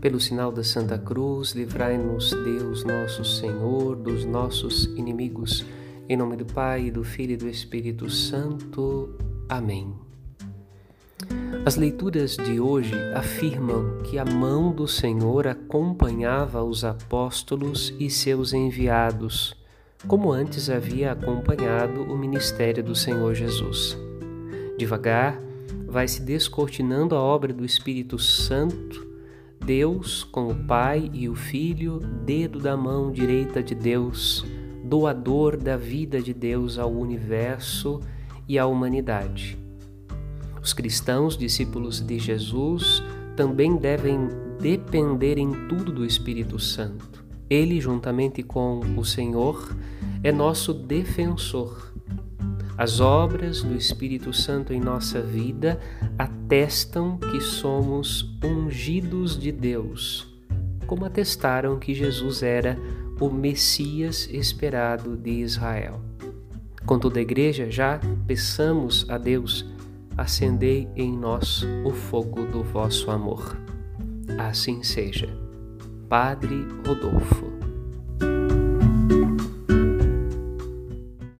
Pelo sinal da Santa Cruz, livrai-nos Deus nosso Senhor dos nossos inimigos. Em nome do Pai, do Filho e do Espírito Santo. Amém. As leituras de hoje afirmam que a mão do Senhor acompanhava os apóstolos e seus enviados, como antes havia acompanhado o ministério do Senhor Jesus. Devagar, vai se descortinando a obra do Espírito Santo Deus com o Pai e o Filho, dedo da mão direita de Deus, doador da vida de Deus ao universo e à humanidade. Os cristãos, discípulos de Jesus, também devem depender em tudo do Espírito Santo. Ele, juntamente com o Senhor, é nosso defensor as obras do Espírito Santo em nossa vida atestam que somos ungidos de Deus, como atestaram que Jesus era o Messias esperado de Israel. Com toda a igreja, já peçamos a Deus, acendei em nós o fogo do vosso amor. Assim seja. Padre Rodolfo.